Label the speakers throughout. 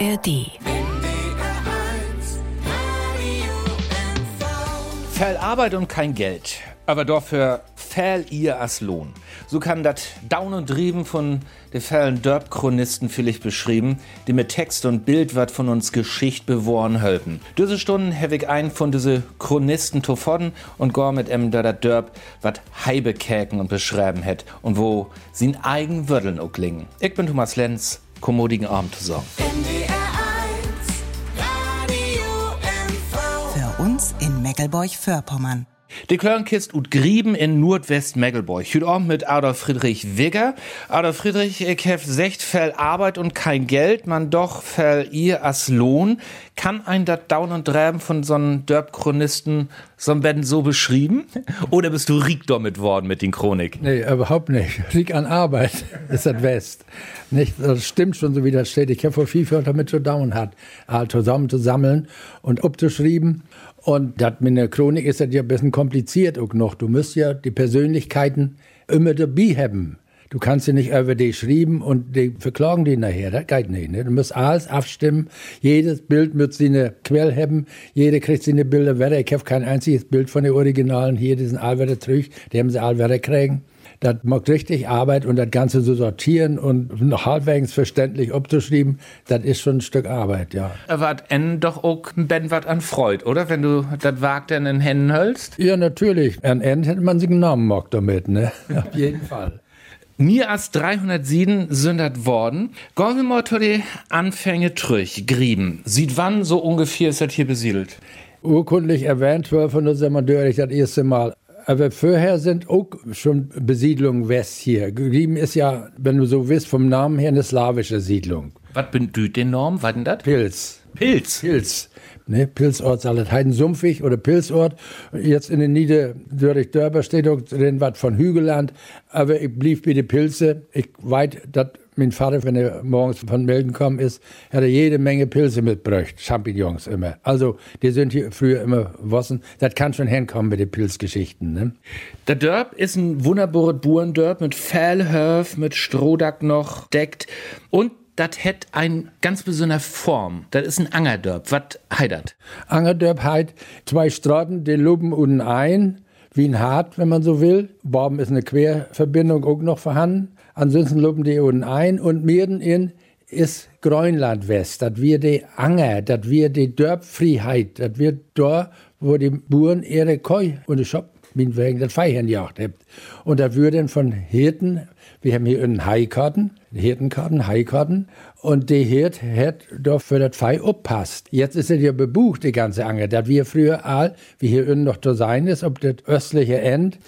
Speaker 1: ARD.
Speaker 2: Fell Arbeit und kein Geld, aber dafür fell ihr als Lohn. So kann das Down und Drieben von de fällen Dörp-Chronisten vielleicht beschrieben, die mit Text und Bild wat von uns Geschicht bewohren helfen. Diese Stunden habe ich einen von diese Chronisten tofodden und gor mit em dat Dörp wat Heibekäken und beschreiben het und wo sin eigen Würdeln auch klingen. Ich bin Thomas Lenz, kommodigen Abend zusammen.
Speaker 1: Für uns in Meckelburg-Vorpommern.
Speaker 2: Die Klörnkist ut Grieben in Nordwest-Megelborg. Hüt Abend mit Adolf Friedrich Wigger. Adolf Friedrich, ich hef secht fell Arbeit und kein Geld, man doch fell ihr as Lohn. Kann ein dat Down und Dräben von so'n Dörp-Chronisten so werden so beschrieben? Oder bist du riek damit worden mit den Chronik?
Speaker 3: Nee, überhaupt nicht. Riek an Arbeit ist das West. Nicht, das stimmt schon, so wie das steht. Ich habe vor viel damit zu down hat, all zusammen zu sammeln und abzuschreiben. Und das mit der Chronik ist das ja ein bisschen kompliziert auch noch. Du musst ja die Persönlichkeiten immer dabei haben. Du kannst ja nicht über die schreiben und die verklagen die nachher. Das geht nicht. Ne? Du musst alles abstimmen. Jedes Bild muss seine Quelle haben. Jeder kriegt seine Bilder weiter. Ich habe kein einziges Bild von den Originalen hier. Die sind all wieder zurück. Die haben sie all wieder kriegen. Das macht richtig Arbeit und das Ganze zu sortieren und noch halbwegs verständlich abzuschreiben, das ist schon ein Stück Arbeit, ja.
Speaker 2: Wart en doch auch Ben wat an Freud, oder? Wenn du das Wagt in den Händen hältst?
Speaker 3: Ja, natürlich. An End hätte man sich genommen mag damit, ne? Auf jeden Fall.
Speaker 2: Mir als 307 sind das worden. Zu den Anfänge trüch, Grieben. Sieht wann so ungefähr ist das hier besiedelt?
Speaker 3: Urkundlich erwähnt, 1237 das erste Mal. Aber vorher sind auch schon Besiedlungen west hier. Grieben ist ja, wenn du so willst, vom Namen her eine slawische Siedlung.
Speaker 2: Was bedeutet den Norm? Was denn das?
Speaker 3: Pilz.
Speaker 2: Pilz.
Speaker 3: Pilz. Ne, Pilzort Salat Heidensumpfig oder Pilzort. Jetzt in den Niederdörrig-Dörber steht auch drin was von Hügelland. Aber ich blieb bei den Pilze. Ich weit, dass mein Vater, wenn er morgens von Melden kam, ist, hat er jede Menge Pilze mitgebracht. Champignons immer. Also, die sind hier früher immer wossen. Das kann schon hinkommen mit den Pilzgeschichten, ne?
Speaker 2: Der Dörp ist ein wunderbares Buhrendörp mit Fellhöf, mit Strohdack noch deckt. Und das hat eine ganz besondere Form. Das ist ein Angerdörp. Was heidert?
Speaker 3: Angerdörp heit zwei Straßen, die loben unten ein, wie ein Hart, wenn man so will. Borben ist eine Querverbindung auch noch vorhanden. Ansonsten loben die unten ein und mitten in ist Grönland West. Das wir die Anger, das wir die Dörpfreiheit, das wir da, wo die Buren ihre Koi und die Shop wegen das Feiern jagt habt. Und das würden von Hirten, wir haben hier einen Haikarten, Hirtenkarten, Haikarten, und die Hirt hat doch für das Fei uppasst. Jetzt ist es ja bebucht, die ganze Anger, dass wir früher all, wie hier unten noch zu sein ist, ob das östliche End,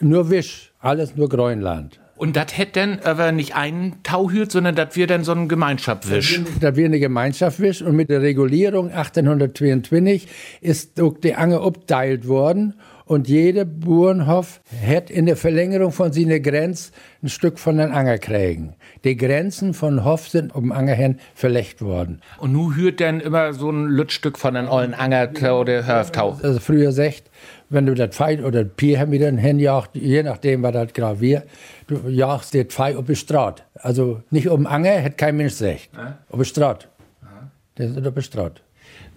Speaker 3: nur Wisch, alles nur Grönland.
Speaker 2: Und das hätte dann aber nicht einen Tauhüt, sondern das wir dann so ein Gemeinschaftswisch.
Speaker 3: Das wir eine Gemeinschaft wisch und mit der Regulierung 1822 ist die Anger abteilt worden und jeder Bauernhof hat in der Verlängerung von seiner Grenze ein Stück von den Anger kriegen. Die Grenzen von Hof sind um Anger hin verlegt worden.
Speaker 2: Und nu hürt dann immer so ein Lützstück von den ollen Anger oder Hörftau.
Speaker 3: Also früher sagt, wenn du das Pfeil oder Pier haben wieder hinjagt, je nachdem, was das wir, du jagst das Pfeil auf die Straße. Also nicht um Anger, hat kein Mensch gesagt.
Speaker 2: Ja.
Speaker 3: Auf die Straße. Das ist auf die Straße.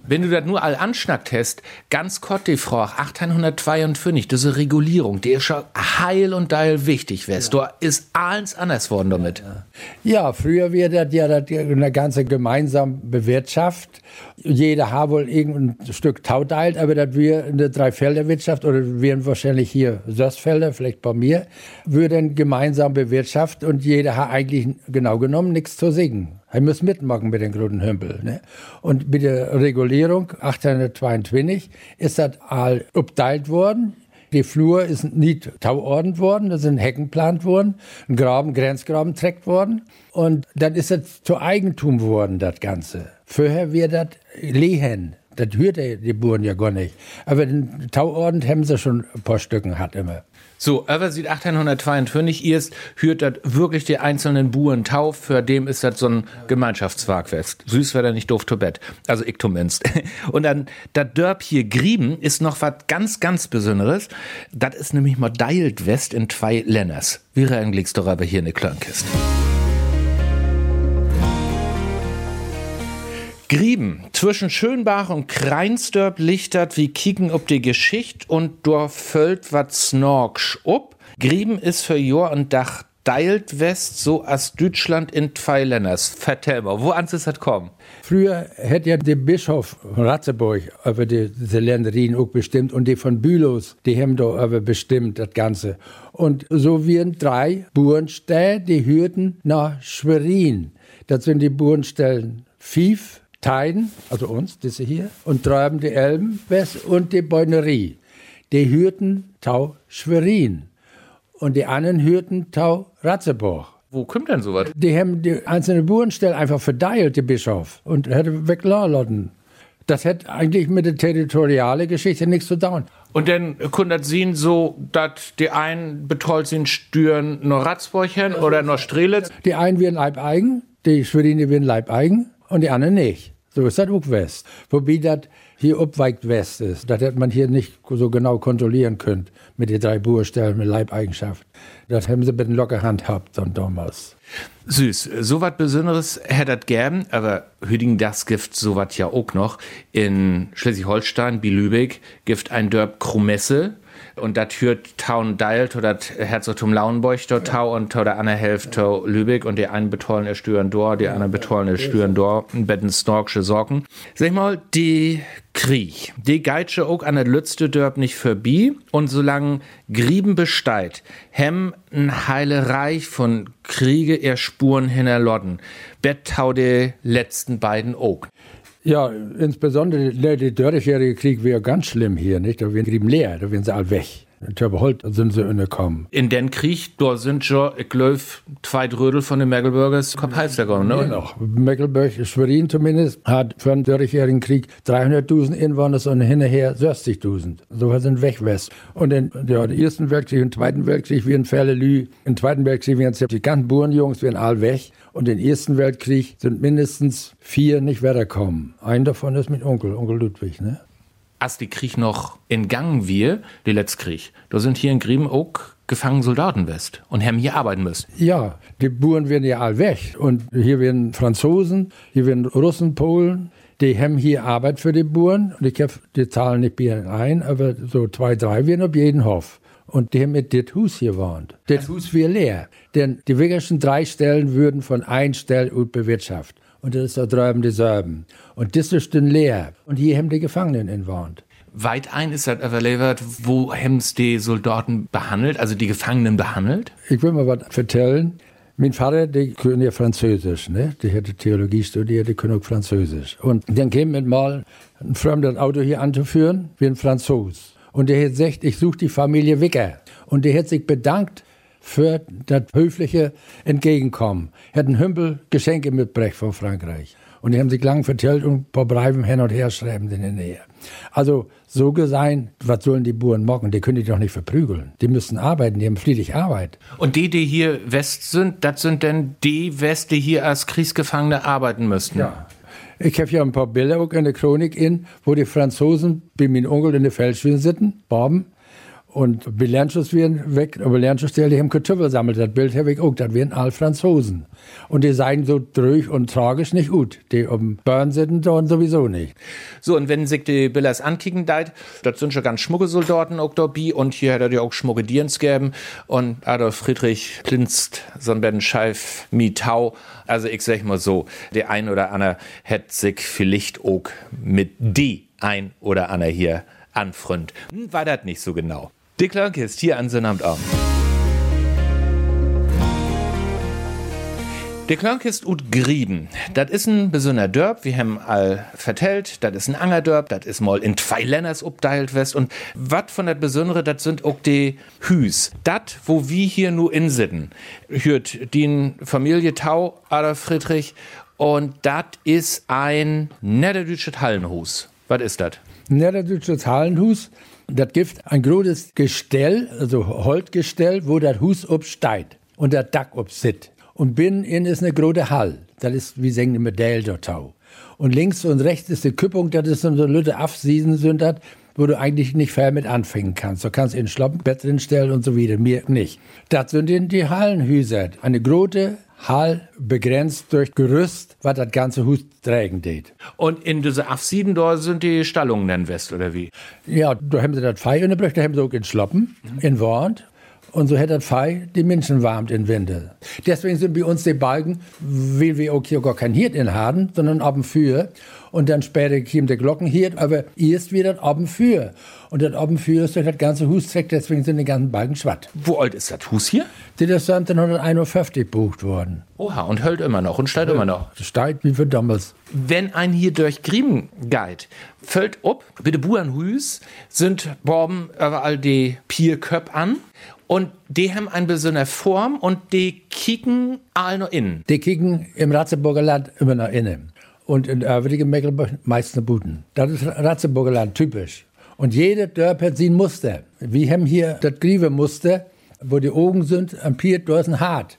Speaker 2: Wenn du das nur all anschnackt hast, ganz die Frage, 1852, diese Regulierung, die ist schon heil und deil wichtig, wärst. Ja. Da ist alles anders worden damit.
Speaker 3: Ja, früher wäre das ja das eine ganze gemeinsam bewirtschaft. Jeder hat wohl irgendein Stück Tau teilt, aber das wir eine Dreifelderwirtschaft oder wären wahrscheinlich hier Söstfelder, vielleicht bei mir, würden gemeinsam bewirtschaftet und jeder hat eigentlich genau genommen nichts zu singen. Er muss mitmachen mit den großen Hümpel. Ne? Und mit der Regulierung 1822 ist das all abteilt worden. Die Flur ist nicht tauordnet worden, da sind Hecken geplant worden, ein Graben, Grenzgraben trägt worden. Und dann ist das zu Eigentum worden, das Ganze. Vorher wird das Lehen. Das hörte die Buren ja gar nicht. Aber den Tauorden haben sie schon ein paar Stücken gehabt immer.
Speaker 2: So, aber sieht 1822 erst hört das wirklich die einzelnen Buren tauf, für dem ist das so ein Gemeinschaftswagfest. Süß wäre nicht doof to Bett. Also ich zumindest. Und dann, das Dörp hier Grieben ist noch was ganz, ganz Besonderes. Das ist nämlich mal West in zwei Länders. Wir eigentlich doch aber hier in der Klörnkiste. Grieben zwischen Schönbach und Kreinsdörp lichtert wie kicken ob die Geschicht und dor föllt wat snorksch up. Grieben ist für Jor und Dach deilt West so als Deutschland in zwei Länders. Vertell mal, wo ans ist das kommen?
Speaker 3: Früher hätte ja der Bischof von Ratzeburg über die, die Länderin auch bestimmt und die von Bülows, die haben da über bestimmt das Ganze. Und so wären drei Burenstädte, die hörten nach Schwerin. Das sind die Burenstellen Fief, Teiden, also uns, diese hier, und treiben die Elben west und die Beunerie. Die hörten Tau Schwerin und die anderen hörten Tau Ratzeburg.
Speaker 2: Wo kommt denn sowas?
Speaker 3: Die haben die einzelnen Burenstellen einfach verdeilt, die Bischof, und hätte wegladen. Das hätte eigentlich mit der territorialen Geschichte nichts zu tun.
Speaker 2: Und dann kundet sie so, dass die einen betollt sind Stüren nur Ratzburgchen oder nur Strelitz?
Speaker 3: Die einen werden Leibeigen, die Schweriner werden Leibeigen und die anderen nicht. So ist das auch West. Wobei das hier obweigt West ist. Das hätte man hier nicht so genau kontrollieren können mit den drei Burstellen mit Leibeigenschaft. Das haben sie mit locker Hand gehabt dann damals.
Speaker 2: Süß. So was Besonderes hätte das gern, aber Hüding das Gift so was ja auch noch. In Schleswig-Holstein, wie Lübeck, gibt ein Dörp Krumesse und das hört Taun Deilt oder Herzogtum Lauenburg dort Tau und der andere Hälfte Lübeck und die einen betollen er Stüren dort, die anderen betollen er Stüren dort, betten Snorksche Sorgen. Sag mal, die Krieg, die geitsche auch an der Lützte Dörp nicht vorbei. Und solange Grieben besteit, hem ein heile Reich von Kriege er Spuren hinterlodden, bettau de letzten beiden auch.
Speaker 3: Ja, insbesondere der, der Dörrigjährige Krieg wäre ganz schlimm hier, nicht? Da wären die leer, da wären sie all weg. In Törbeholt sind sie gekommen.
Speaker 2: In den Krieg, da sind schon, ich glaube, zwei Drittel von den Mecklenburgers Kapels gekommen, ne?
Speaker 3: Ja, noch. Mecklenburg, Schwerin zumindest, hat für den Dörrigjährigen Krieg 300.000 Einwohner und hinterher 60.000. So sind weg West. Und in ja, den Ersten Weltkrieg und Zweiten Weltkrieg wären Fälle Lü. Im Zweiten Weltkrieg wären die ganzen Burenjungs wären all weg. Und im Ersten Weltkrieg sind mindestens vier nicht weitergekommen. Ein davon ist mit Onkel, Onkel Ludwig, ne?
Speaker 2: Als die Krieg noch in Gang wir, der letzte Krieg, da sind hier in Grieben auch gefangen Soldaten west und haben hier arbeiten müssen.
Speaker 3: Ja, die Buren werden ja all weg. Und hier werden Franzosen, hier werden Russen, Polen, die haben hier Arbeit für die Buren. Und ich habe die Zahlen nicht mehr ein, aber so zwei, drei werden auf jeden Hof. Und die haben mit das Hus hier gewohnt. Das Hus wäre leer. Denn die wichtigsten drei Stellen würden von ein Stell bewirtschaftet. Und das ist da drüben die Serben. Und das ist dann leer. Und hier haben die Gefangenen in gewohnt.
Speaker 2: Weit ein ist das überlevert, wo haben die Soldaten behandelt, also die Gefangenen behandelt?
Speaker 3: Ich will mal was erzählen. Mein Vater, der können ja Französisch, ne? Der hätte Theologie studiert, der können auch Französisch. Und dann käme mit mal ein fremdes Auto hier anzuführen, wie ein Franzos. Und der hat gesagt, ich suche die Familie Wicker. Und der hat sich bedankt für das höfliche Entgegenkommen. Ein Hümpel Geschenke mitgebracht von Frankreich. Und die haben sich lang vertellt und ein paar Briefen hin und her schreiben in der Nähe. Also so gesehen, was sollen die Buren machen? Die können die doch nicht verprügeln. Die müssen arbeiten, die haben friedlich Arbeit.
Speaker 2: Und die, die hier West sind, das sind denn die West, die hier als Kriegsgefangene arbeiten müssten?
Speaker 3: Ja. Ich habe ja ein paar Bilder auch in der Chronik in, wo die Franzosen bei meinem Onkel in der Feldschwinden sitzen, Baben. Und Belernschuss werden weg, aber Lernschussstelle, die haben Kartoffeln sammelt. Das Bild habe ich auch, das wären all Franzosen. Und die seien so drüch und tragisch nicht gut. Die um Burn sitzen dort sowieso nicht.
Speaker 2: So, und wenn sich die Billers Antiken deit, das sind schon ganz schmucke Soldaten auch dabei. Und hier er ja auch schmucke Dierens gegeben. Und Adolf Friedrich Plinst, so ein Ben Scheif, Mietau. Also ich sag mal so, der ein oder andere hätte sich vielleicht auch mit die ein oder andere hier anfreund. Hm, war das nicht so genau. Dick Lanke ist hier an seinem Abend. Der Klank ist ut Grieben. Das ist ein besonderer Dörp, wir haben all vertellt. Das ist ein Angerdörp, das ist mal in zwei Länders updeilt west. Und wat von das Besondere, das sind auch die Hüs. Dat, wo wir hier nur in sitten, hört die Familie Tau, Adolf Friedrich. Und das ist ein niederdeutsches Hallenhus. Was ist das?
Speaker 3: Niederdeutsches Hallenhus, das gibt ein großes Gestell, also Holzgestell, wo das Hus obsteigt und der Dach obsit. Und binnen in ist eine große Hall. Das ist wie sagen eine Medaille dort. Und links und rechts ist die Küppung, das ist so eine Lütte Afsiesen sind das, wo du eigentlich nicht fair mit anfangen kannst. Du kannst in ein Schloppenbett drin stellen und so wieder. Mir nicht. Das sind die Hallenhäuser. Eine große Hall begrenzt durch Gerüst, was das ganze Hus tragen tät.
Speaker 2: Und in diese Afsiden da sind die Stallungen dann West, oder wie?
Speaker 3: Ja, da haben sie das Fei in der Brüche, da haben sie auch in Schloppen, in Wort. Und so hat das Fei die Menschen warmt im Winter. Deswegen sind bei uns die Balken, weil wir auch hier gar kein Hirt in haben, sondern oben für. Und dann später kam der Glockenhirt, aber erst wieder oben für. Und das oben für ist durch das ganze Hus weg, deswegen sind die ganzen Balken schwatt.
Speaker 2: Wo alt ist das Hus hier?
Speaker 3: Das ist 1951 gebucht worden.
Speaker 2: Oha, und hält immer noch und steht immer noch.
Speaker 3: Steigt wie für damals.
Speaker 2: Wenn ein hier durch Griemen geht, fällt ob, bitte Buanhüs sind Borben überall die Pierköp an und die haben eine besondere Form und die kicken all noch innen.
Speaker 3: Die kicken im Ratzeburger Land immer nach innen. Und in övrige Mecklenburg meistens Buten. Das ist Ratzeburger Land typisch. Und jede Dörp hat sein Muster. Wir haben hier das Grievemuster, wo die Augen sind, am Pier, da ist ein Hart.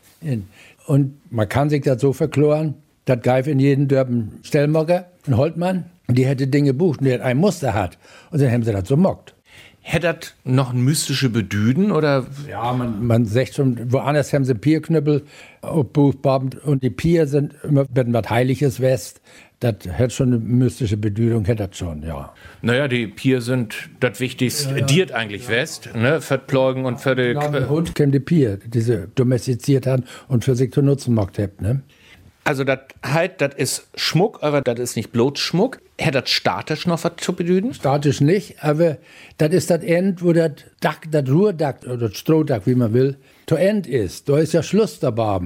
Speaker 3: Und man kann sich das so verkloren, das geif in jeden Dörpen Stellmocker, ein Holtmann, die hätte Dinge gebucht und der ein Muster hat. Und dann haben sie das so mockt.
Speaker 2: Hätte das noch ein mystische Bedüden oder?
Speaker 3: Ja, man, man sagt schon, woanders haben sie Pierknüppel und die Pier sind immer, wenn was Heiliges West, das hat schon eine mystische Bedeutung, hätte das schon, ja.
Speaker 2: Naja, die Pier sind das Wichtigste, ja, ja. diert eigentlich West, ne, für Pläugen und für die...
Speaker 3: Genau, und kennt die Pier, diese domestiziert haben und für sich zu nutzen macht, ne.
Speaker 2: Also das halt, das ist Schmuck, aber das ist nicht bloß Schmuck. Hat das statisch noch was zu bedeuten?
Speaker 3: Statisch nicht, aber das ist das End, wo das Dach, das Ruhrdach oder das Strohdach, wie man will, zu End ist. Da ist ja Schluss dabei.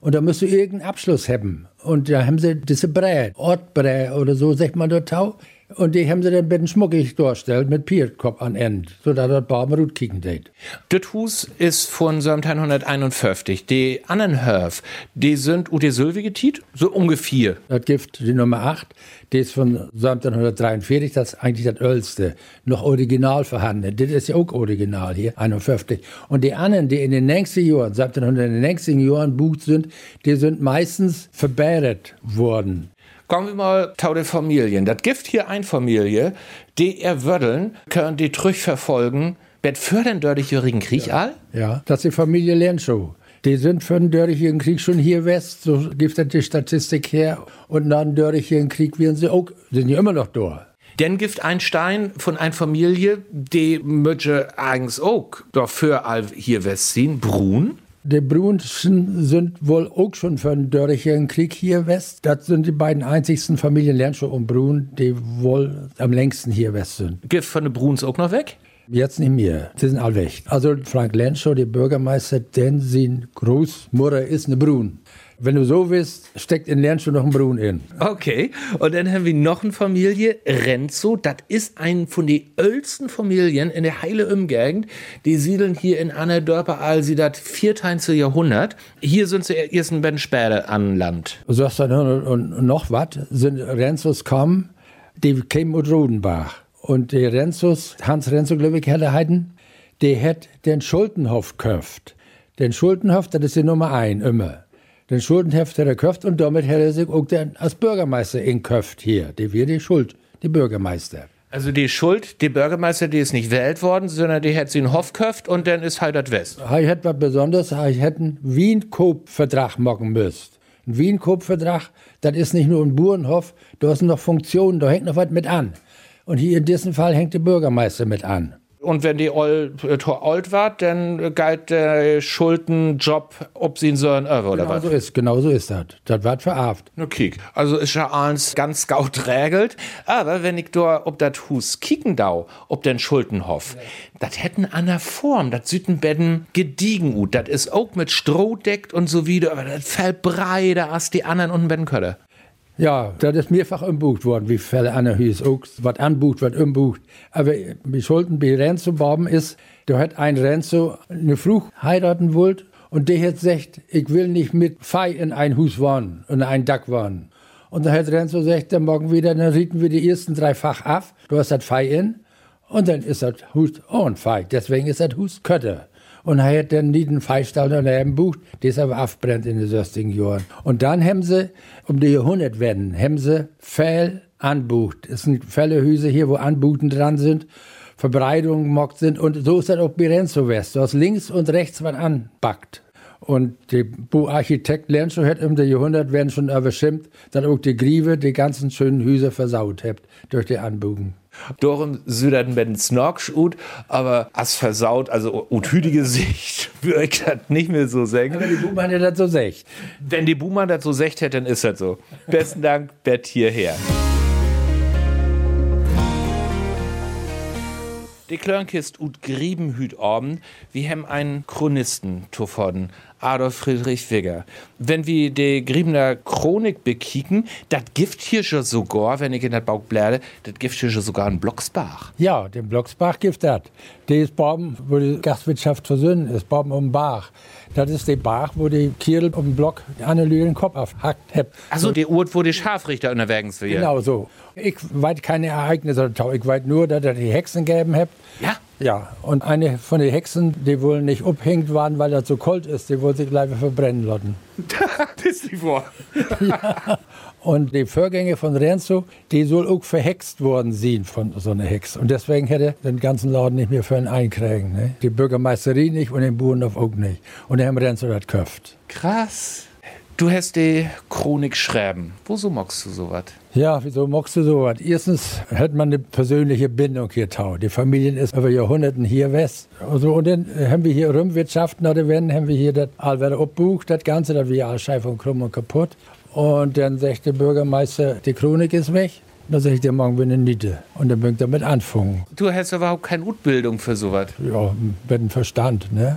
Speaker 3: Und da musst du irgendeinen Abschluss haben. Und da haben sie diese Brä, Ortbrä oder so, sagt man dort tau. Und die haben sie dann mit schmuckig dargestellt, mit Pierkopf an End, sodass das Baum gut kicken tät.
Speaker 2: Das Hus ist von 1751. Die anderen Höf, die sind Ute Sylve getit, so ungefähr.
Speaker 3: Das Gift, die Nummer 8, die ist von 1743, das ist eigentlich das Älteste, noch original vorhanden. Das ist ja auch original hier, 51. Und die anderen, die in den nächsten Jahren, 1700 in den nächsten Jahren bucht sind, die sind meistens verbäret worden.
Speaker 2: Kommen wir mal zu den Familien. Das gibt hier eine Familie, die erwürdeln, können die verfolgen. Bet für den Dördigjährigen Krieg
Speaker 3: ja.
Speaker 2: all?
Speaker 3: Ja, das ist die Familie Lenschow. Die sind für den Dörrigjährigen Krieg schon hier west, so gibt es die Statistik her. Und nach dem Dörrigjährigen Krieg werden sie auch, sind die immer noch da.
Speaker 2: Denn gibt ein Stein von einer Familie, die möchte eigentlich auch dafür all hier west ziehen, Brun.
Speaker 3: Die Brunschen sind wohl auch schon für den Dörrigen Krieg hier west. Das sind die beiden einzigsten Familien Lernschau und Brun, die wohl am längsten hier west sind.
Speaker 2: Gibt von den Bruns auch noch weg?
Speaker 3: Jetzt nicht mehr. Sie sind alle weg. Also Frank Lenschow, der Bürgermeister, denn sein Großmutter ist eine Brun. Wenn du so willst, steckt in Lernst noch ein Brun in.
Speaker 2: Okay. Und dann haben wir noch eine Familie, Renzo. Das ist ein von den ältesten Familien in der heile Umgegend. Die siedeln hier in Anne Dörper all sie das 14. Jahrhundert. Hier sind sie erst ein bisschen später an Land.
Speaker 3: Du sagst dann und noch was, sind Renzos kommen, die kämen aus Rodenbach. Und der Renzos, Hans Renzo, glaube ich, heiten, der hat den Schuldenhof gekauft. Den Schuldenhof, das ist die Nummer ein, immer den Schuldenheft hat er gekauft und damit hat er sich auch den, als Bürgermeister in Köft hier. Die wir die Schuld, die Bürgermeister.
Speaker 2: Also die Schuld, die Bürgermeister, die ist nicht wählt worden, sondern die hat sie in Hof gekauft und dann ist halt das West.
Speaker 3: Ich hätte was Besonderes, ich hätte einen Wien-Coop-Vertrag machen müssen. Ein Wien-Coop-Vertrag, das ist nicht nur ein Burenhof, da sind noch Funktionen, da hängt noch was mit an. Und hier in diesem Fall hängt der Bürgermeister mit an.
Speaker 2: Und wenn die old, äh, alt war, dann galt der Schuldenjob, ob sie in so ein Öwe oder
Speaker 3: genau
Speaker 2: was?
Speaker 3: So ist, genau so ist das. Das wird verarft.
Speaker 2: Okay. Also ist ja alles ganz gaut regelt. Aber wenn ich da ob das Hus kicken dau, ob den Schuldenhof, ja. das hätten an der Form, das Südenbetten gediegen ut. Das ist auch mit Stroh deckt und so wieder, aber das fällt breiter als die anderen unten können.
Speaker 3: Ja, das ist mehrfach umbucht worden, wie viele andere Hüs. Auch was anbucht, was umbucht. Aber wir sollten bei Renzo bauen ist, da hat ein Renzo eine Frucht heiraten wollt und der hat gesagt, ich will nicht mit Fei in ein Hus wohnen, in ein Dach wohnen. Und dann hat Renzo gesagt, dann morgen wieder, dann rieten wir die ersten drei Fach ab, du hast das Fei in und dann ist das Hus auch ein Fei. Deswegen ist das Hus Kötter und er hat dann einen Feistall daneben bucht, das aber abbrennt in den 60 Jahren. Und dann haben sie, um die Jahrhundert werden, haben sie Fell anbucht. Es sind Fellehüse hier, wo Anbuten dran sind, Verbreitungen gemockt sind und so ist das auch bei Renzo West, dass links und rechts was anbackt. Und die Architekt schon, hat im Jahrhundert werden schon überschimmt, dass auch die Grieve die ganzen schönen Hüse versaut hat durch die Anbugen.
Speaker 2: Darum süderten ben Snorksch ut, aber as versaut, also ut hütige Sicht, würde ich das nicht mehr so sagen.
Speaker 3: Aber die Buhmann das so secht.
Speaker 2: Wenn die Buhmann das so secht hätte, dann ist das so. Besten Dank, Bett hierher. Die Klörnkist ut Griebenhüt Orben, wir haben einen Chronisten zuvorden, Adolf Friedrich Wigger. Wenn wir die Griebener Chronik bekicken, das gibt hier schon sogar, wenn ich in der Bauch bläde, das gibt hier schon sogar ein Blocksbach.
Speaker 3: Ja, den Blocksbach gibt das. Die ist Baum, wo die Gastwirtschaft versöhnen ist, Baum um Bach. Das ist der Bach, wo die Kirl um den Block an den Kopf abhackt.
Speaker 2: Also so. der Ort, wo die Scharfrichter unterwegs wird.
Speaker 3: Genau so. Ich weiß keine Ereignisse, ich weiß nur, dass er die Hexen gegeben hat.
Speaker 2: Ja?
Speaker 3: Ja, und eine von den Hexen, die wohl nicht abhängt waren, weil das so kalt ist, die wollte sich gleich verbrennen lassen.
Speaker 2: das ist die vor.
Speaker 3: ja. Und die Vorgänge von Renzo, die soll auch verhext worden sein von so einer Hex. Und deswegen hätte den ganzen Laden nicht mehr für einen einkriegen. Ne? Die Bürgermeisterin nicht und den Bauernhof auch nicht. Und der haben Renzo das köpft.
Speaker 2: Krass. Du hast die Chronik schreiben. Wieso magst du sowas?
Speaker 3: Ja, wieso magst du sowas? Erstens hat man eine persönliche Bindung hier tau. Die Familie ist über Jahrhunderten hier west. Also, und dann haben wir hier Rumwirtschaften, oder wenn, haben wir hier das allweiter abbucht, das Ganze, das wir alles scheif und krumm und kaputt. Und dann sagt der Bürgermeister, die Chronik ist weg. Dann sag ich dir morgen bin ich Niete. Und dann bin ich damit anfangen.
Speaker 2: Du hast überhaupt keine Utbildung für sowas.
Speaker 3: Ja, mit dem Verstand, ne?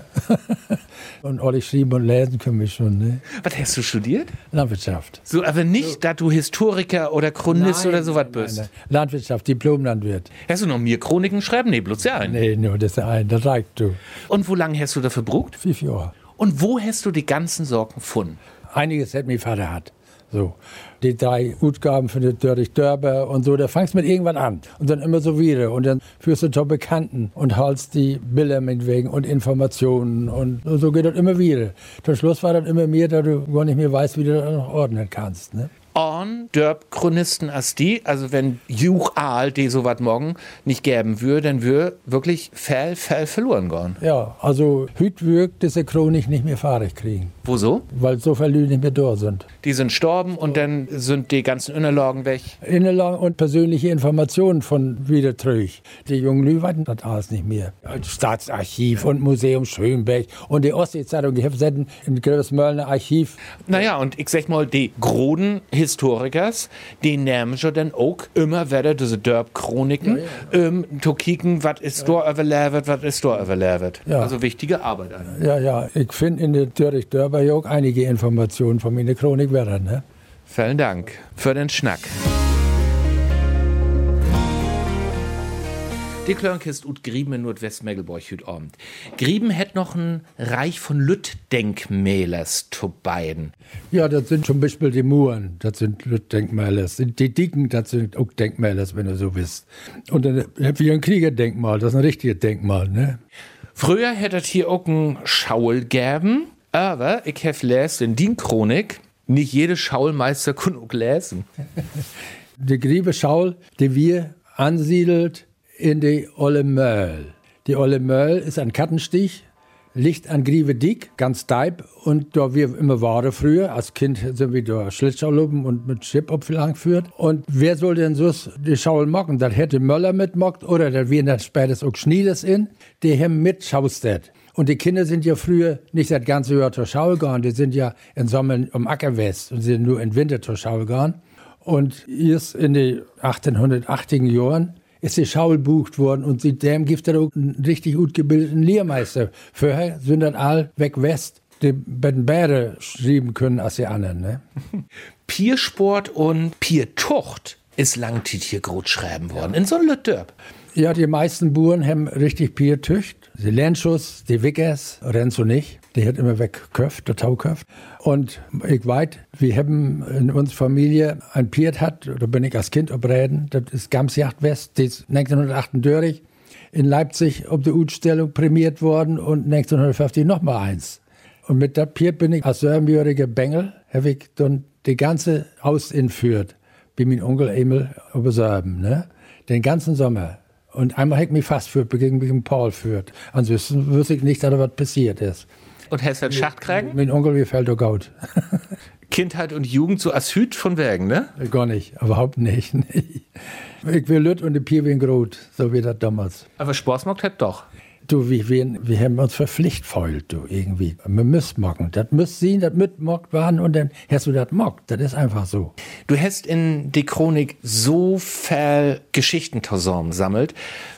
Speaker 3: und alle schreiben und lesen können wir schon, ne?
Speaker 2: Was hast du studiert?
Speaker 3: Landwirtschaft.
Speaker 2: So, aber nicht, so. dass du Historiker oder Chronist nein, oder sowas bist. Nein,
Speaker 3: nein. Landwirtschaft, Diplomlandwirt.
Speaker 2: Hast du noch mehr Chroniken schreiben? Nee, bloß ja ein.
Speaker 3: Nee, nur das ein, das reicht du.
Speaker 2: Und wo lange hast du dafür gebraucht?
Speaker 3: Fünf Jahre.
Speaker 2: Und wo hast du die ganzen Sorgen gefunden?
Speaker 3: Einiges hat mein Vater hat. So. Die drei Utgaben für den Dörrich Dörber und so, da fangst du mit irgendwann an. Und dann immer so wieder. Und dann führst du zu Bekannten und holst die Bilder meinetwegen und Informationen. Und so geht das immer wieder. Zum Schluss war das immer mehr, da du gar nicht mehr weißt, wie du das noch ordnen kannst. Ne?
Speaker 2: On dörp Chronisten als die, also wenn Juch Aal die so was morgen nicht geben würde, dann würde wirklich Fell, Fell verloren gehen.
Speaker 3: Ja, also hüt wirkt diese Chronik nicht mehr fahrig kriegen.
Speaker 2: Wieso?
Speaker 3: Weil so viele Leute nicht mehr da sind.
Speaker 2: Die sind gestorben und dann sind die ganzen Unterlagen weg.
Speaker 3: Unterlagen und persönliche Informationen von wieder trüch. Die jungen Leute warten das alles nicht mehr. Staatsarchiv und Museum Schönberg und die Ostsee-Zeitung, die haben in Gröbesmöllner Archiv.
Speaker 2: Naja, und ich sag mal, die Groden Historikers, die nehmen schon dann auch immer wieder diese Dörp-Chroniken, ja, ja. um zu kicken, was ist da überlebt, was ist da überlebt. Ja. Also wichtige Arbeit.
Speaker 3: Eigentlich. Ja, ja, ich finde in der Dörrich Dörber auch einige Informationen von meiner Chronik werden. Ne?
Speaker 2: Vielen Dank für den Schnack. Die Klörnkist ut Grieben in Nordwestmegelborg hüt Abend. Grieben hätt noch ein Reich von Lütt-Denkmälers zu beiden.
Speaker 3: Ja, das sind zum Beispiel die Muren, das sind Lütt-Denkmälers. Die Dicken, das sind auch Denkmälers, wenn du so bist. Und dann habt ihr ein Kriegerdenkmal, das ist ein richtiges Denkmal, ne?
Speaker 2: Früher hättet hier auch ein Schaul gäben, aber ich hab lesen in die Chronik, nicht jede Schaulmeister kann auch lesen.
Speaker 3: die Griebe Schaul, die wir ansiedelt, in die Olle Möll. Die Olle Möll ist ein Kattenstich, liegt an Grieve Dick, ganz deib. Und da wir immer waren früher, als Kind sind wir da Schlittschaulupen und mit Schipopfel angeführt. Und wer soll denn so die Schaul mocken? Das hätte Möller mitmockt oder das wir dann später auch Schniedes in, die haben mit Schaustet. Und die Kinder sind ja früher nicht das ganze Jahr zur Schau gegangen, die sind ja im Sommer um Ackerwest und sind nur im Winter zur Schau gegangen. Und erst in den 1880er Jahren ist die Schaul bucht worden und seitdem gibt er einen richtig gut gebildeten Lehrmeister. Vorher sind dann all weg West die Bäre schreiben können als die anderen. Ne?
Speaker 2: Piersport und Piertucht ist langtit hier gut schreiben worden, in so einem Dörp.
Speaker 3: Ja, die meisten Buren haben richtig Piertücht. Die Lenschus, die Wickers, Renzo nicht. Die hat immer weggeköpft, der Tauköpft. Und ich weiß, wir haben in unserer Familie ein Piert hat, da bin ich als Kind obreden, das ist Gamsjacht West, die ist 1938 in Leipzig auf der Utstellung prämiert worden und 1950 nochmal eins. Und mit der Piert bin ich als siebenjähriger Bengel, habe ich dann die ganze Haus entführt, wie mein Onkel Emil über Serben, ne? Den ganzen Sommer. Und einmal hat mich fast führt, gegen mich Paul führt. Ansonsten wüsste ich nicht, dass da was passiert ist.
Speaker 2: Und hast du einen Schacht kriegen?
Speaker 3: Mein Onkel gefällt doch gut.
Speaker 2: Kindheit und Jugend so als Hüt von Wägen, ne?
Speaker 3: Gar nicht, überhaupt nicht. nee. Ich will Lütt und die Pier Grot, so wie das damals.
Speaker 2: Aber Spaß hat doch.
Speaker 3: Du, wir, wir, wir haben uns verpflichtfeuert, du, irgendwie. Wir müssen mocken. Das muss sehen, das mitmockt waren und dann hast du das mockt. Das ist einfach so.
Speaker 2: Du hast in die Chronik so viel Geschichten sammelt.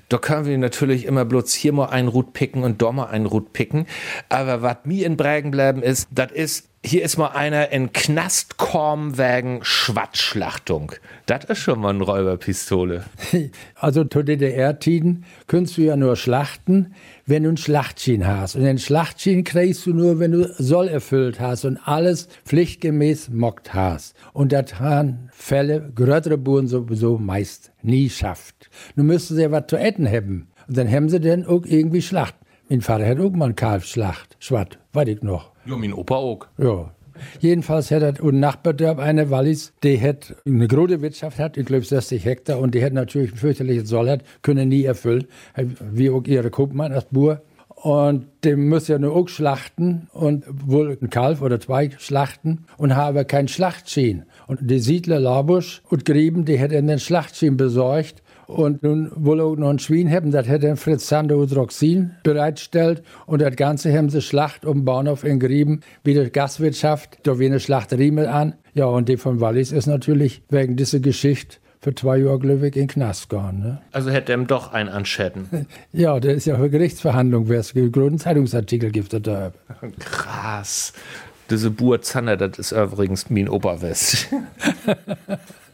Speaker 2: Da können wir natürlich immer bloß hier mal einen Rut picken und da mal einen Rut picken. Aber was mir in Brägen bleiben ist, das ist hier ist mal einer in Knastkorm wegen Schwattschlachtung. Das ist schon mal eine Räuberpistole.
Speaker 3: Also zu DDR-Tiden kannst du ja nur schlachten, wenn du einen Schlachtschien hast. Und den Schlachtschien kriegst du nur, wenn du Soll erfüllt hast und alles pflichtgemäß mockt hast. Und das haben Fälle, größere Buren sowieso meist nie schafft. Nun müssten sie ja was zu essen haben. Und dann haben sie dann auch irgendwie Schlacht. Mein Vater hat auch mal einen Kalbsschlacht. Schwatt, weiß ich noch.
Speaker 2: Ja, mein Opa auch.
Speaker 3: Ja. Jedenfalls hat er ein Nachbardorf eine Wallis, die hat eine große Wirtschaft hat, ich glaube 60 Hektar, und die hat natürlich ein fürchterliches Soll hat, können nie erfüllen, wie auch ihre Kopmann als Bur. Und die müssen ja nur auch schlachten und wohl ein Kalf oder zwei schlachten und haben kein Schlachtschien. Und die Siedler Labusch und Grieben, die hätten den Schlachtschien besorgt und nun wohl auch noch ein Schwein haben, das hätte Fritz Sander Hydroxin bereitstellt. Und das Ganze haben sie Schlacht um Bahnhof in Grieben, wieder Gastwirtschaft, da wie eine Schlachterie mit an. Ja, und die von Wallis ist natürlich wegen dieser Geschichte für zwei Jahre glücklich in Knast gegangen. Ne?
Speaker 2: Also hätte er ihm doch einen anschätten.
Speaker 3: Ja, der ist ja für Gerichtsverhandlung, wer es einen Zeitungsartikel gibt. Da.
Speaker 2: Krass. Diese Bur Zander, das ist übrigens mein Oberwest.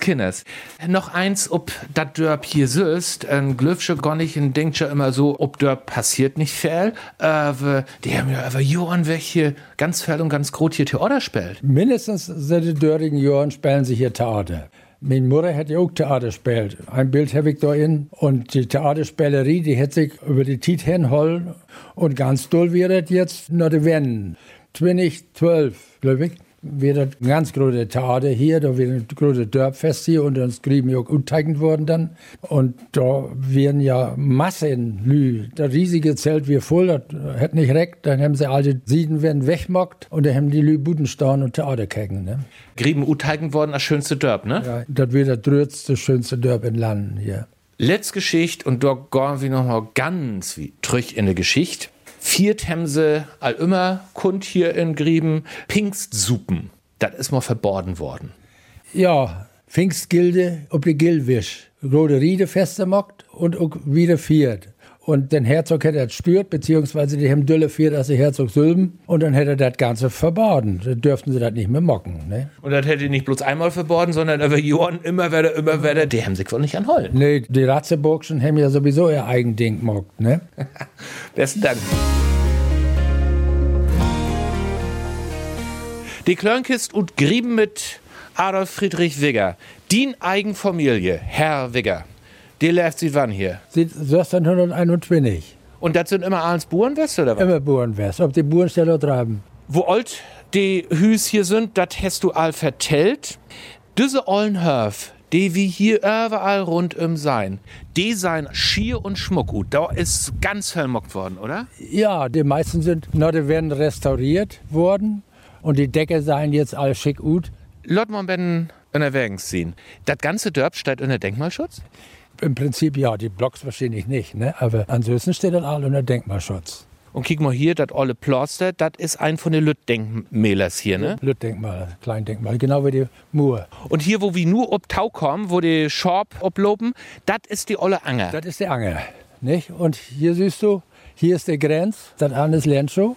Speaker 2: Kinders. Noch eins, ob dat Dörp hier süßt, ein Glöfsche und denkt ja immer so, ob Dörp passiert nicht viel. Aber die haben ja aber Johann welche ganz viel und ganz groß hier Theater spielt.
Speaker 3: Mindestens seit den dörrigen Jahren spielen sie hier Theater. Meine Mutter hat ja auch Theater gespielt. Ein Bild habe ich da in. Und die Theaterspielerei, die hat sich über die Zeit hinholen. Und ganz toll wird jetzt noch die Wenden. 2012, glaube ich wird ein ganz große Theater hier, da wird ein großes Dörpfest hier und dann skrieben ja uteignet worden dann. Und da werden ja Massen Lü. Das riesige Zelt wird voll, das hat nicht reckt, dann haben sie alte Sieden werden wegmockt und dann haben die Lü Budenstauen und Theater kecken. Ne?
Speaker 2: Grieben uteignet worden, das schönste Dörp, ne?
Speaker 3: Ja, das wird das drötzte, schönste Dörp in Landen hier.
Speaker 2: Letzte Geschichte und da gehen wir nochmal ganz wie trüch in der Geschichte. Viert haben sie all immer kund hier in Grieben Pfingstsuppen. Das ist mal verboten worden.
Speaker 3: Ja, Pfingstgilde, ob die Gilwisch. Rote Riede festgemockt und auch wieder viert. Und den Herzog hätte er spürt, beziehungsweise die haben Dülle viert als der Herzog Sülben. Und dann hätte er das Ganze verboten. Da dürften sie das nicht mehr mocken. Ne?
Speaker 2: Und das hätte nicht bloß einmal verboten, sondern über Jahren immer wieder, immer wieder. Die haben sich wohl nicht anholen.
Speaker 3: Nee, die Ratzeburgschen haben ja sowieso ihr eigen Ding mockt. Ne?
Speaker 2: Besten Dank. Die Klörnkist und Grieben mit Adolf Friedrich Wigger. Die Eigenfamilie, Herr Wigger. Die läuft sie wann hier?
Speaker 3: Seit 1621.
Speaker 2: Und das sind immer alles Burenwest oder was?
Speaker 3: Immer Burenwest, ob die Burensteller treiben.
Speaker 2: Wo alt die Hüs hier sind, das hast du all vertellt. Diese ollen Hörf, die wie hier überall rundum sein, die sein Schier und Schmuck gut. Da ist ganz vermockt worden, oder?
Speaker 3: Ja, die meisten sind, na, die werden restauriert worden und die Decke seien jetzt all schick gut.
Speaker 2: Lot man ben in Erwägung ziehen. Das ganze Dörp steht unter Denkmalschutz?
Speaker 3: Im Prinzip ja, die Blocks wahrscheinlich nicht, ne? aber ansonsten steht das all unter Denkmalschutz.
Speaker 2: Und kick mal hier, das olle Ploster, das ist ein von den Lütt-Denkmälers hier, ne?
Speaker 3: Lütt-Denkmal, Kleindenkmal, genau wie die Mur.
Speaker 2: Und hier, wo wir nur ob Tau kommen, wo die Schorb obloben, das ist die olle Anger.
Speaker 3: Das ist die Anger, nicht? Und hier siehst du, hier ist der Grenz, das andere ist Lernschuh.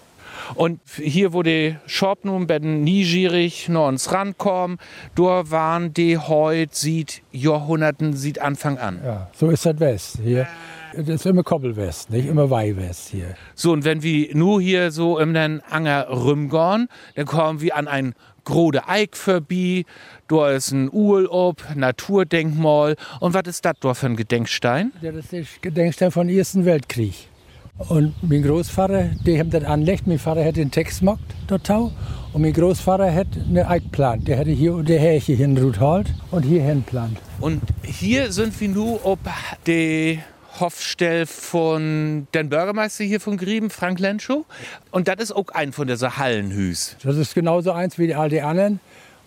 Speaker 2: Und hier, wo die Schorb nun ben niegierig noch ans rankommen, da waren die heute sieht Jahrhunderten, sieht Anfang an.
Speaker 3: Ja, so ist das West hier. Das ist immer Koppelwest, nicht immer Weihwest hier.
Speaker 2: So, und wenn wir nur hier so im den Anger rümgorn, dann kommen wir an ein Grode Eik vorbei, da ist ein Urlaub, Naturdenkmal. Und was ist das da für ein Gedenkstein?
Speaker 3: Ja, das ist der Gedenkstein vom Ersten Weltkrieg. Und mein Großvater, der hat das anlegt. Mein Vater hat den Text gemacht, dort Und mein Großvater hat eine Eik plant. Der hatte hier der Härche hin halt und hier hin plant.
Speaker 2: Und hier sind wir nur ob die Hofstell von den Bürgermeister hier von Grieben, Frank Lenschow. Und das ist auch ein von dieser Hallenhüs.
Speaker 3: Das ist genauso eins wie die alte anderen.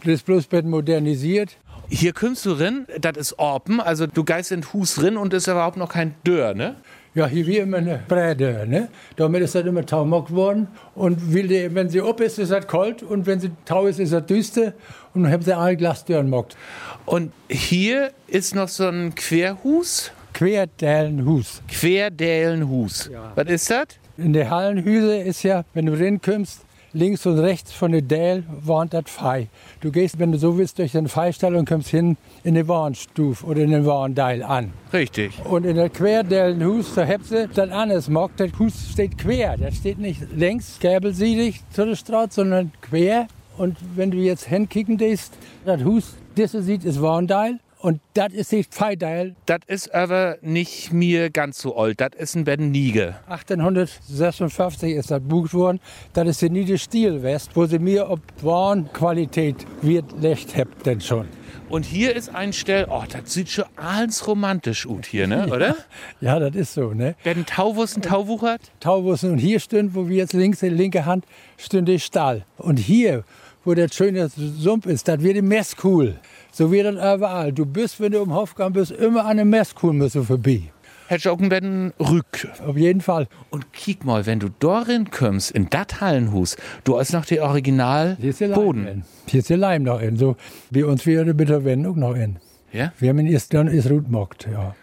Speaker 3: Das ist bloß modernisiert.
Speaker 2: Hier kommst du rein, das ist Orpen, also du geist in den Hus rein und ist überhaupt noch kein Dörr, ne?
Speaker 3: Ja, hier wie immer eine Bräde, ne? Damit ist das immer taumockt worden. Und will die, wenn sie ob ist, ist das kalt. Und wenn sie tau ist, ist das düster. Und dann haben sie alle Glasdörren mockt.
Speaker 2: Und hier ist noch so ein Querhus.
Speaker 3: Querdälenhus.
Speaker 2: Querdälenhus. Ja. Was ist das?
Speaker 3: In der Hallenhüse ist ja, wenn du reinkommst, links und rechts von der Däl wohnt das Fei. Du gehst, wenn du so willst, durch den Feistall und kommst hin in den Warnstuf oder in den Warndeil an.
Speaker 2: Richtig.
Speaker 3: Und in der Querdälenhus, da habt ihr das anders mag. Das Hus steht quer. Das steht nicht längs, gäbelsiedig zu der Straße, sondern quer. Und wenn du jetzt hinkicken gehst, das Hus, das sieht, ist Warndeil. Und das ist die Pfeideil.
Speaker 2: Das ist aber nicht mir ganz so alt. Das ist ein Bennige.
Speaker 3: 1856 ist das bucht worden. Das ist der Niede Stilwest, wo sie mir ob Warnqualität wird lecht habt denn schon.
Speaker 2: Und hier ist ein Stell, oh, das sieht schon alles romantisch aus hier, ne, oder?
Speaker 3: Ja, das ist so, ne?
Speaker 2: Werden Tauwussen Tauwuchert?
Speaker 3: Tauwussen. Und hier stünd, wo wir jetzt links in linke Hand, stünde der Stall. Und hier, wo der schöne Sumpf ist, das wird die Messkuhl. So wie das überall. Du bist, wenn du im Hofgang bist, immer an einem Messkuhl müssen vorbei.
Speaker 2: Herr Jockenbetten Rück.
Speaker 3: Auf jeden Fall.
Speaker 2: Und kick mal, wenn du darin kommst, in das Hallenhus, du hast noch die Original
Speaker 3: Hier ist der
Speaker 2: Boden.
Speaker 3: Hier ist der Leim noch in. So wie uns wir mit der Wendung noch in.
Speaker 2: Ja?
Speaker 3: Wir haben ihn erst dann ist Rut mockt, ja.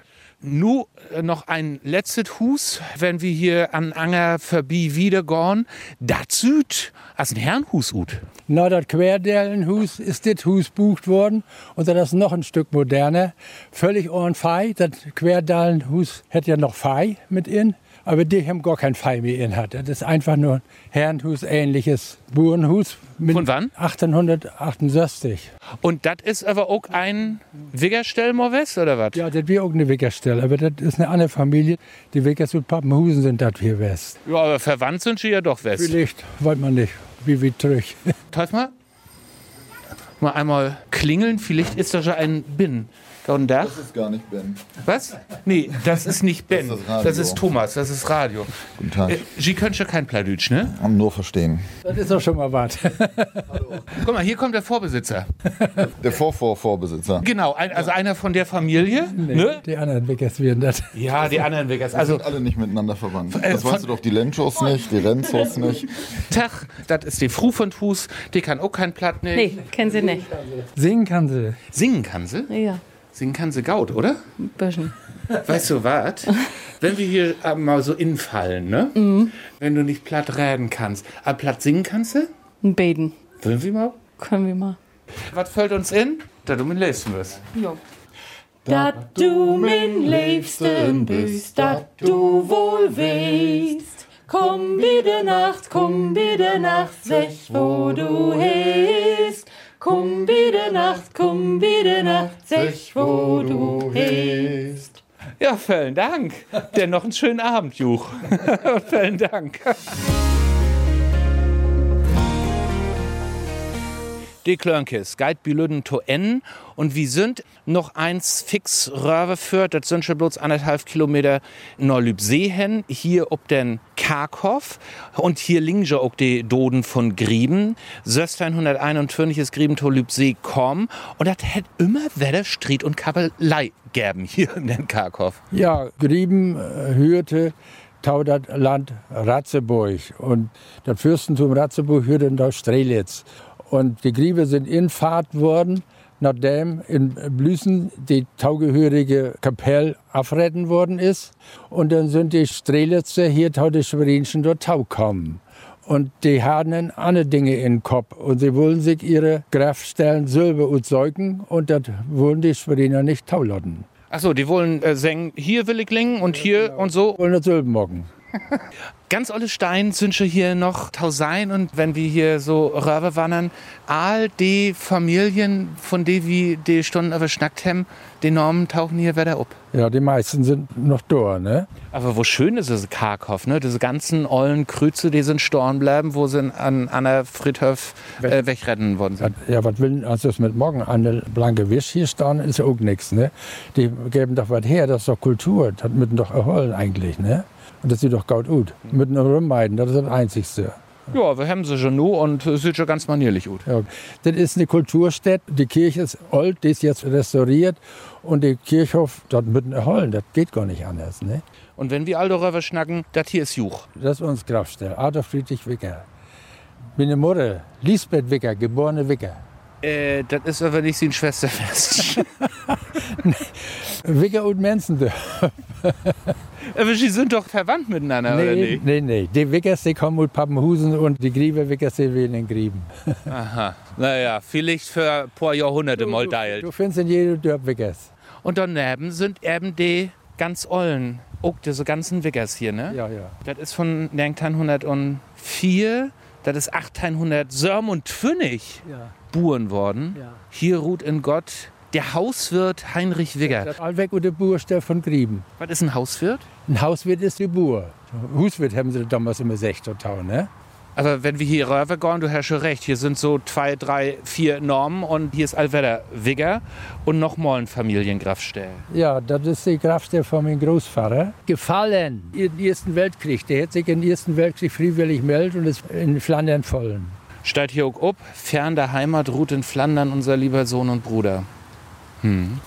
Speaker 2: Nu äh, noch ein letztes Hus, wenn wir hier an Anger vorbei wieder gehen. Das Süd, als ein Herrenhus ut.
Speaker 3: Na, das Querdellenhus ist das Hus bucht worden und das ist noch ein Stück moderner. Völlig ohne Fei. Das Querdellenhus hätte ja noch Fei mit in, aber die haben gar kein Fei mehr in hat. Das ist einfach nur ein Herrenhus ähnliches Burenhus. Mit
Speaker 2: Von wann?
Speaker 3: 1868.
Speaker 2: Und das ist aber auch ein Wiggerstell West oder was?
Speaker 3: Ja, das wir auch eine Wickerstelle, aber das ist eine andere Familie. Die Wickers und Pappenhusen sind das hier West.
Speaker 2: Ja, aber verwandt sind sie ja doch West.
Speaker 3: Vielleicht, weiß man nicht, wie wie.
Speaker 2: Teuf mal. Mal einmal klingeln, vielleicht ist da schon ein Bin. Guten Tag.
Speaker 4: Das ist gar nicht Ben.
Speaker 2: Was? Nee, das ist nicht Ben.
Speaker 4: Das ist Radio.
Speaker 2: Das ist Thomas, das ist Radio.
Speaker 4: Guten Tag.
Speaker 2: Äh, Sie können schon kein Plattdeutsch, ne?
Speaker 4: Am nur verstehen.
Speaker 3: Das ist doch schon mal was.
Speaker 2: Guck mal, hier kommt der Vorbesitzer.
Speaker 4: Der Vorvorvorbesitzer.
Speaker 2: Genau, ein, also einer von der Familie. Ne?
Speaker 3: Die anderen Wickers werden das.
Speaker 2: Ja, die anderen Wiggers.
Speaker 4: Also
Speaker 2: Also,
Speaker 4: alle nicht miteinander verwandt.
Speaker 2: Äh,
Speaker 4: Das weißt du doch, die Lenschos nicht, die Renzos nicht.
Speaker 2: Tag, das ist die Fru von Fuß, die kann auch kein Platt nicht.
Speaker 5: Nee, kennen sie nicht.
Speaker 3: Singen kann sie.
Speaker 2: Singen kann sie.
Speaker 5: Ja,
Speaker 2: Singen kann sie gaut, oder?
Speaker 5: ein bisschen.
Speaker 2: Weißt du was? Wenn wir hier mal so infallen, ne? Wenn du nicht platt reden kannst, aber platt singen kannst du?
Speaker 5: Ein Beten.
Speaker 2: Wollen wir mal?
Speaker 5: Können wir mal.
Speaker 2: Was fällt uns in? Da du mit lesen wirst.
Speaker 5: Jo. Dat du min liebsten bist, dat du wohl weißt. Komm bitte Nacht, komm bitte Nacht, sech wo du hast. Komm bitte Nacht, komm bitte Nacht, sech wo du hast.
Speaker 2: Ja, vielen Dank. Der noch einen schönen Abend, Juch. vielen Dank. Die Klörnkes, Guide Bilüden to N. Und wir sind noch eins fix Röhre führt. Das sind schon bloß anderthalb Kilometer Norlübsee hin. Hier ob den Karkhoff. Und hier liegen ja auch die Doden von Grieben. Söstein 141 ist Grieben to Lübsee kommen. Und das hätte immer Wetter, Stried und Kabelei gäben hier in den Karkhoff.
Speaker 3: Ja, Grieben äh, hörte tau das Land Ratzeburg. Und das Fürstentum Ratzeburg hörte das Strelitz. Und die Griebe sind in Fahrt worden, nachdem in Blüßen die taugehörige Kapelle abretten worden ist. Und dann sind die Strelitzer hier tau die Schwerinchen dort tau kommen. Und die haben andere Dinge in den Kopf. Und sie wollen sich ihre Grafstellen selber erzeugen. Und das wollen die Schweriner nicht taulotten.
Speaker 2: Achso, die wollen äh, singen, hier will ich lingen und hier und so.
Speaker 3: Wollen das selber machen.
Speaker 2: Ganz olle Stein sind schon hier noch Tausein und wenn wir hier so rüber wandern, all die Familien, von denen wir die Stunden überschnackt haben, die Normen tauchen hier wieder ab.
Speaker 3: Ja, die meisten sind noch da, ne?
Speaker 2: Aber wo schön ist es Karkhoff, ne? Diese ganzen ollen Krüze, die sind storn bleiben, wo sie an Anna Friedhof äh, wegrennen worden sind.
Speaker 3: Ja, was will also das mit morgen der blanke Wisch hier stehen, ist ja auch nichts, ne? Die geben doch was her, das ist doch Kultur, das müssen doch erholen eigentlich, ne? Und das sieht doch gut aus. Müssen rummeiden, das ist das Einzigste.
Speaker 2: Ja, wir haben sie schon nur und es sieht schon ganz manierlich aus.
Speaker 3: Ja, das ist eine Kulturstätte. Die Kirche ist alt, die ist jetzt restauriert. Und der Kirchhof, dort müssen erholen. Das geht gar nicht anders. Ne?
Speaker 2: Und wenn wir all darüber schnacken, das hier ist Juch.
Speaker 3: Das ist uns Grabstelle. Adolf Friedrich Wicker. Meine Mutter, Lisbeth Wicker, geborene Wicker.
Speaker 2: Äh, das ist aber nicht sein Schwesterfest.
Speaker 3: Wicker und Menzen.
Speaker 2: aber sie sind doch verwandt miteinander, oder
Speaker 3: Nee,
Speaker 2: nicht?
Speaker 3: nee, nee. Die Wickers, die kommen mit Pappenhusen und die Grieber Wickers, die will in den Grieben.
Speaker 2: Aha. Naja, vielleicht für ein paar Jahrhunderte mal deilt.
Speaker 3: Du findest in jedem Dorf Wickers.
Speaker 2: Und daneben sind eben die ganz ollen, auch diese ganzen Wickers hier, ne?
Speaker 3: Ja, ja.
Speaker 2: Das ist von 1904, das ist 1800 Sörm und Pfennig
Speaker 3: Ja.
Speaker 2: buren worden.
Speaker 3: Ja.
Speaker 2: Hier ruht in Gott der Hauswirt Heinrich Wigger.
Speaker 3: Das Allweg und der Burster von Grieben.
Speaker 2: Was ist ein Hauswirt?
Speaker 3: Ein Hauswirt ist die Bur. Huswirt haben sie damals immer 16 Tau, ne?
Speaker 2: Aber wenn wir hier rüber gehen, du hast schon recht, hier sind so zwei, drei, vier Normen und hier ist allwetter Wigger und nochmal ein Familiengrafstell.
Speaker 3: Ja, das ist die Grabstelle von meinem Großvater. Gefallen im Ersten Weltkrieg. Der hat sich im Ersten Weltkrieg freiwillig gemeldet und ist in Flandern fallen.
Speaker 2: Steht hier auch ob, fern der Heimat ruht in Flandern unser lieber Sohn und Bruder. Hm.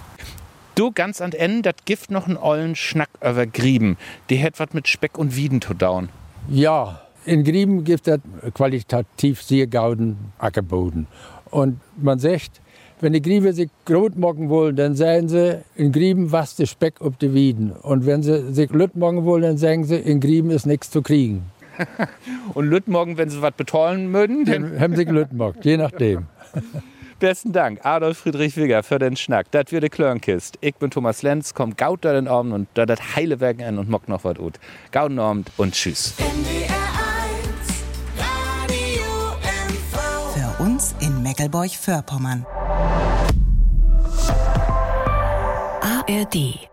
Speaker 2: Du, ganz an Ende, das Gift noch einen ollen Schnack über Grieben. Die hat was mit Speck und Wieden zu dauen.
Speaker 3: Ja, in Grieben gibt es qualitativ sehr gauden Ackerboden. Und man sagt, wenn die Griebe sich rot machen wollen, dann sagen sie, in Grieben was der Speck ob die Wieden. Und wenn sie sich lütt machen wollen, dann sagen sie, in Grieben ist nichts zu kriegen.
Speaker 2: Und Lüttmorgen, wenn sie was betollen mögen, dann
Speaker 3: Dann haben sie Lütt gemacht, je nachdem.
Speaker 2: besten Dank, Adolf Friedrich Wigger, für den Schnack. Das wird die Klörnkist. Ich bin Thomas Lenz, kommt gaut da den Abend und da das heile Werk an und mock noch was ut. Gauten Abend und tschüss.
Speaker 6: NDR 1 Radio MV.
Speaker 1: Für uns in Meckelburg-Vorpommern.
Speaker 7: ARD